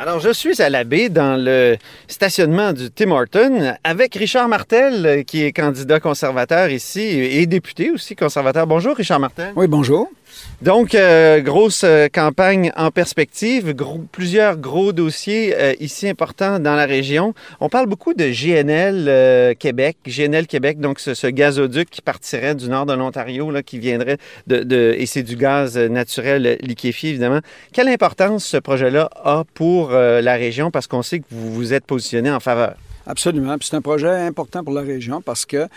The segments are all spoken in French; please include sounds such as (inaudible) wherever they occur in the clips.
Alors, je suis à la baie dans le stationnement du Tim Horton avec Richard Martel, euh, qui est candidat conservateur ici et député aussi conservateur. Bonjour, Richard Martel. Oui, bonjour. Donc, euh, grosse euh, campagne en perspective, plusieurs gros dossiers euh, ici importants dans la région. On parle beaucoup de GNL Québec, GNL Québec, donc ce, gazoduc qui partirait du nord de l'Ontario, qui viendrait de, et c'est du gaz naturel liquéfié, évidemment. Quelle importance ce projet-là a pour la région? Parce qu'on sait que vous vous êtes positionné en faveur? Absolument. c'est un projet important pour la région parce que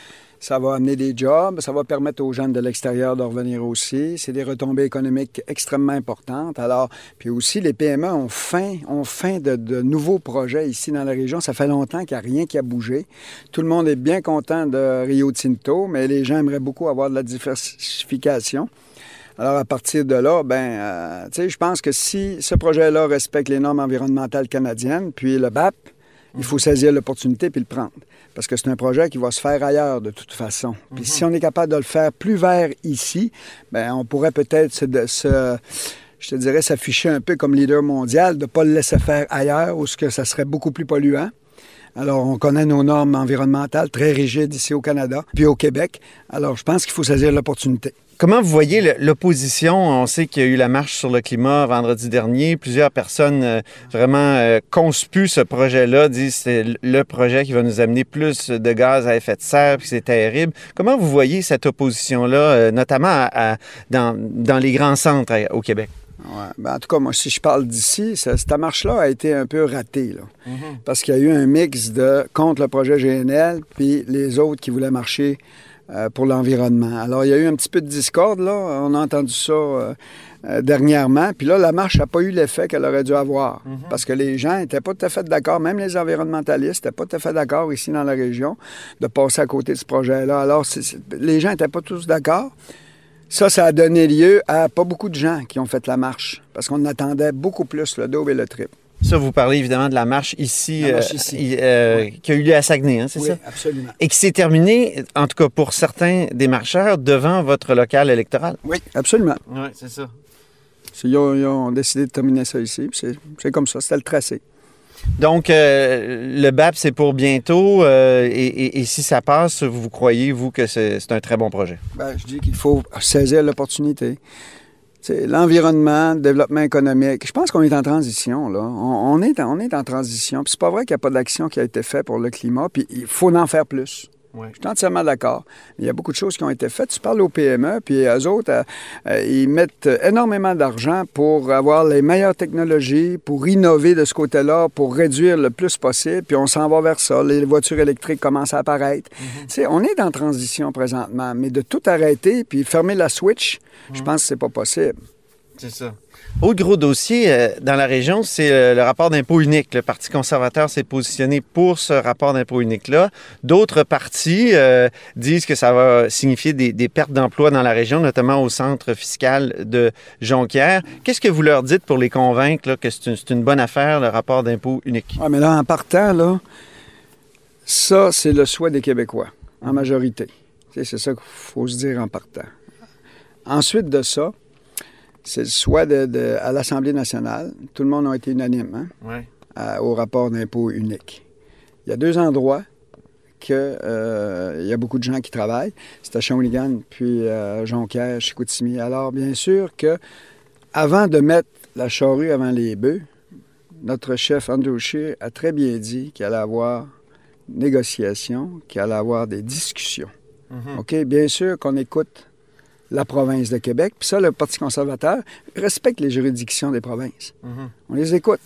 ça va amener des jobs, ça va permettre aux jeunes de l'extérieur de revenir aussi. C'est des retombées économiques extrêmement importantes. Alors, puis aussi, les PME ont faim, ont de, nouveaux projets ici dans la région. Ça fait longtemps qu'il n'y a rien qui a bougé. Tout le monde est bien content de Rio Tinto, mais les gens aimeraient beaucoup avoir de la diversification. Alors, à partir de là, ben, euh, tu sais, je pense que si ce projet-là respecte les normes environnementales canadiennes, puis le BAP, il faut saisir l'opportunité puis le prendre. Parce que c'est un projet qui va se faire ailleurs de toute façon. Puis si on est capable de le faire plus vert ici, bien, on pourrait peut-être se, je te dirais, s'afficher un peu comme leader mondial, de ne pas le laisser faire ailleurs où ce que ça serait beaucoup plus polluant. Alors, on connaît nos normes environnementales très rigides ici au Canada, puis au Québec. Alors, je pense qu'il faut saisir l'opportunité. Comment vous voyez l'opposition? On sait qu'il y a eu la marche sur le climat vendredi dernier. Plusieurs personnes euh, vraiment euh, conspuent ce projet-là, disent que c'est le projet qui va nous amener plus de gaz à effet de serre, puis c'est terrible. Comment vous voyez cette opposition-là, euh, notamment dans, les grands centres au Québec? Ouais. Ben, en tout cas, moi, si je parle d'ici, cette marche-là a été un peu ratée. Là. Mm-hmm. Parce qu'il y a eu un mix de contre le projet GNL, puis les autres qui voulaient marcher euh, pour l'environnement. Alors, il y a eu un petit peu de discorde, là. On a entendu ça euh, euh, dernièrement. Puis là, la marche n'a pas eu l'effet qu'elle aurait dû avoir. Mhm. Parce que les gens n'étaient pas tout à fait d'accord, même les environnementalistes n'étaient pas tout à fait d'accord ici dans la région de passer à côté de ce projet-là. Alors, les gens n'étaient pas tous d'accord. Ça, ça a donné lieu à pas beaucoup de gens qui ont fait la marche, parce qu'on attendait beaucoup plus le double et le triple. Ça, vous parlez évidemment de la marche ici, euh, euh, qui a eu lieu à Saguenay, hein, c'est oui, ça? absolument. Et qui s'est terminée, en tout cas pour certains des marcheurs, devant votre local électoral. Oui, absolument. Oui, c'est ça. Ils ont, décidé de terminer ça ici. C'est comme ça, c'était le tracé. Donc, euh, le BAP, c'est pour bientôt. et, si ça passe, vous croyez, vous, que c'est un très bon projet? Bien, je dis qu'il faut saisir l'opportunité l'environnement, le développement économique. Je pense qu'on est en transition, là. On, est, on est en transition. Puis c'est pas vrai qu'il n'y a pas d'action qui a été faite pour le climat, puis il faut en faire plus. Je suis entièrement d'accord. Il y a beaucoup de choses qui ont été faites. Tu parles aux PME, puis eux autres, euh, euh, ils mettent énormément d'argent pour avoir les meilleures technologies, pour innover de ce côté-là, pour réduire le plus possible, puis on s'en va vers ça. Les voitures électriques commencent à apparaître. Mhm. On est en transition présentement, mais de tout arrêter, puis fermer la switch, je mhm. pense que c'est pas possible. C'est ça. Autre gros dossier euh, dans la région, c'est euh, le rapport d'impôt unique. Le Parti conservateur s'est positionné pour ce rapport d'impôt unique-là. D'autres partis euh, disent que ça va signifier des, pertes d'emplois dans la région, notamment au centre fiscal de Jonquière. Qu'est-ce que vous leur dites pour les convaincre que c'est une, bonne affaire, le rapport d'impôt unique? Ah, mais là, en partant, là, ça, c'est le souhait des Québécois, en majorité. C'est ça qu'il faut se dire en partant. Ensuite de ça, c'est soit de, à l'Assemblée nationale. Tout le monde a été unanime hein, au rapport d'impôt unique. Il y a deux endroits que euh, il y a beaucoup de gens qui travaillent. C'est à Shawinigan puis à Jonquière, Chicoutimi. Alors, bien sûr que avant de mettre la charrue avant les bœufs, notre chef Andrew Scheer a très bien dit qu'il allait avoir négociations, qu'il allait avoir des discussions. Mm-hmm. OK? Bien sûr qu'on écoute la province de Québec. Puis ça, le Parti conservateur respecte les juridictions des provinces. Mhm. On les écoute.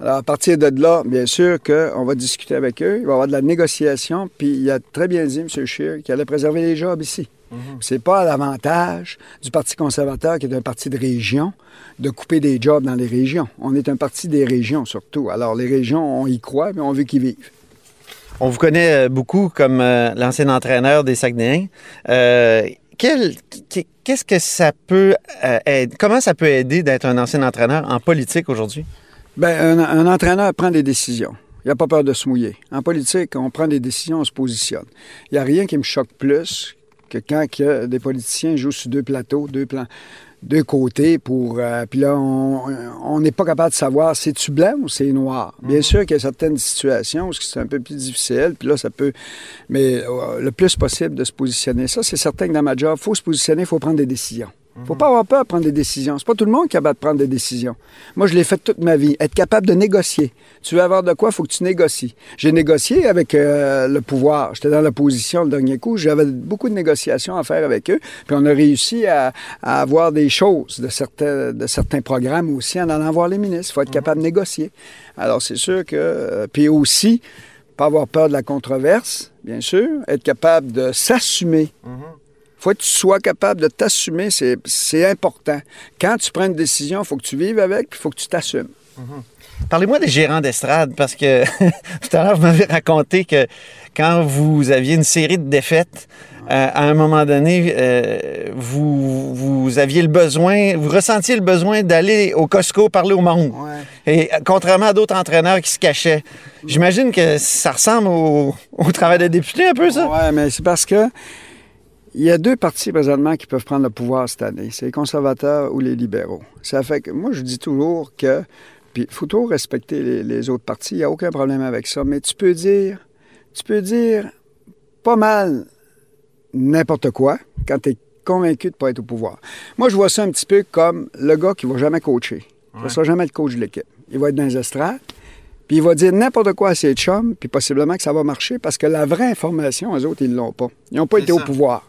Alors, à partir de là, bien sûr qu'on va discuter avec eux. Il va y avoir de la négociation. Puis il a très bien dit, M. Scheer, qu'il allait préserver les jobs ici. Mhm. C'est pas à l'avantage du Parti conservateur, qui est un parti de région, de couper des jobs dans les régions. On est un parti des régions, surtout. Alors, les régions, on y croit, mais on veut qu'ils vivent. On vous connaît beaucoup comme euh, l'ancien entraîneur des Saguenayens. Euh, qu'est-ce que ça peut euh, aider, comment ça peut aider d'être un ancien entraîneur en politique aujourd'hui? Bien, un, entraîneur prend des décisions. Il n'a pas peur de se mouiller. En politique, on prend des décisions, on se positionne. Il n'y a rien qui me choque plus que quand des politiciens jouent sur deux plateaux, deux plans deux côtés pour. euh, puis là, on on n'est pas capable de savoir c'est-tu blanc ou c'est noir. Bien sûr qu'il y a certaines situations où c'est un peu plus difficile, puis là, ça peut. Mais euh, le plus possible de se positionner. Ça, c'est certain que dans ma job, il faut se positionner, il faut prendre des décisions. Il faut pas avoir peur de prendre des décisions. C'est pas tout le monde qui est capable de prendre des décisions. Moi, je l'ai fait toute ma vie. Être capable de négocier. Tu veux avoir de quoi, il faut que tu négocies. J'ai négocié avec euh, le pouvoir. J'étais dans l'opposition le dernier coup. J'avais beaucoup de négociations à faire avec eux. Puis on a réussi à, à avoir des choses de certains, de certains programmes aussi en allant voir les ministres. Il faut être capable de négocier. Alors, c'est sûr que... euh, puis aussi, pas avoir peur de la controverse, bien sûr. Être capable de s'assumer faut que tu sois capable de t'assumer, c'est, important. Quand tu prends une décision, il faut que tu vives avec, puis il faut que tu t'assumes. Parlez-moi des gérants d'estrade, parce que (laughs) tout à l'heure, vous m'avez raconté que quand vous aviez une série de défaites, euh, à un moment donné, euh, vous, vous aviez le besoin, vous ressentiez le besoin d'aller au Costco parler au monde. Et euh, contrairement à d'autres entraîneurs qui se cachaient. J'imagine que ça ressemble au, au travail de député un peu, ça? Oui, mais c'est parce que il y a deux partis présentement qui peuvent prendre le pouvoir cette année. C'est les conservateurs ou les libéraux. Ça fait que moi, je dis toujours que. Puis il faut toujours respecter les, les autres partis. Il n'y a aucun problème avec ça. Mais tu peux dire. Tu peux dire pas mal n'importe quoi quand tu es convaincu de ne pas être au pouvoir. Moi, je vois ça un petit peu comme le gars qui ne va jamais coacher. Il ne sera jamais le coach de l'équipe. Il va être dans les estrades, puis il va dire n'importe quoi à ses chums, puis possiblement que ça va marcher parce que la vraie information, eux autres, ils ne l'ont pas. Ils n'ont pas été au pouvoir.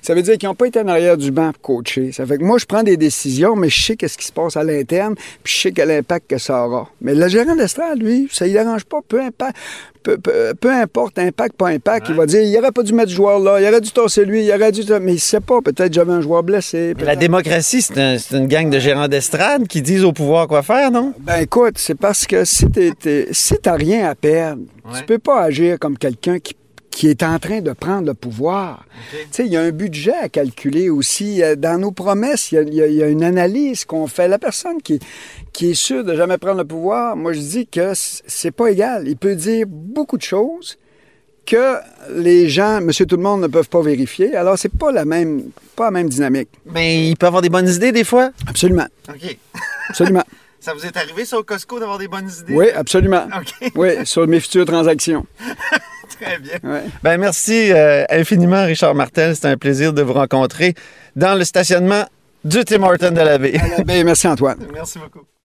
Ça veut dire qu'ils n'ont pas été en arrière du banc pour coacher. Ça fait que moi, je prends des décisions, mais je sais qu'est-ce qui se passe à l'interne, puis je sais quel impact que ça aura. Mais le gérant d'estrade, lui, ça ne dérange pas. Peu, peu, peu- peu importe, impact, pas impact, il va dire, il aurait pas dû mettre ce joueur-là, il aurait dû tasser lui, il aurait dû... Mais il sait pas, peut-être j'avais un joueur blessé. La démocratie, c'est un- c'est une gang de gérants d'estrade qui disent au pouvoir quoi faire, non? Ben écoute, c'est parce que si t'es- t'es- si t'as rien à perdre, Ouais. tu peux pas agir comme quelqu'un qui, qui est en train de prendre le pouvoir. Tu sais, il y a un budget à calculer aussi. Euh, Dans nos promesses, il y a- y, y une analyse qu'on fait. La personne qui, qui est sûre de jamais prendre le pouvoir, moi je dis que c'est pas égal. Il peut dire beaucoup de choses que les gens, monsieur tout le monde, ne peuvent pas vérifier. Alors c'est pas la même, pas la même dynamique. Mais il peut avoir des bonnes idées des fois? Absolument, OK. (laughs) absolument. Ça vous est arrivé, ça, au Costco, d'avoir des bonnes idées? Oui, absolument. (laughs) OK, Oui, sur mes futures transactions. (laughs) très bien. Ouais. Ben merci euh, infiniment, Richard Martel. C'était un plaisir de vous rencontrer dans le stationnement du Tim Horton de la baie. Merci Antoine. Merci beaucoup.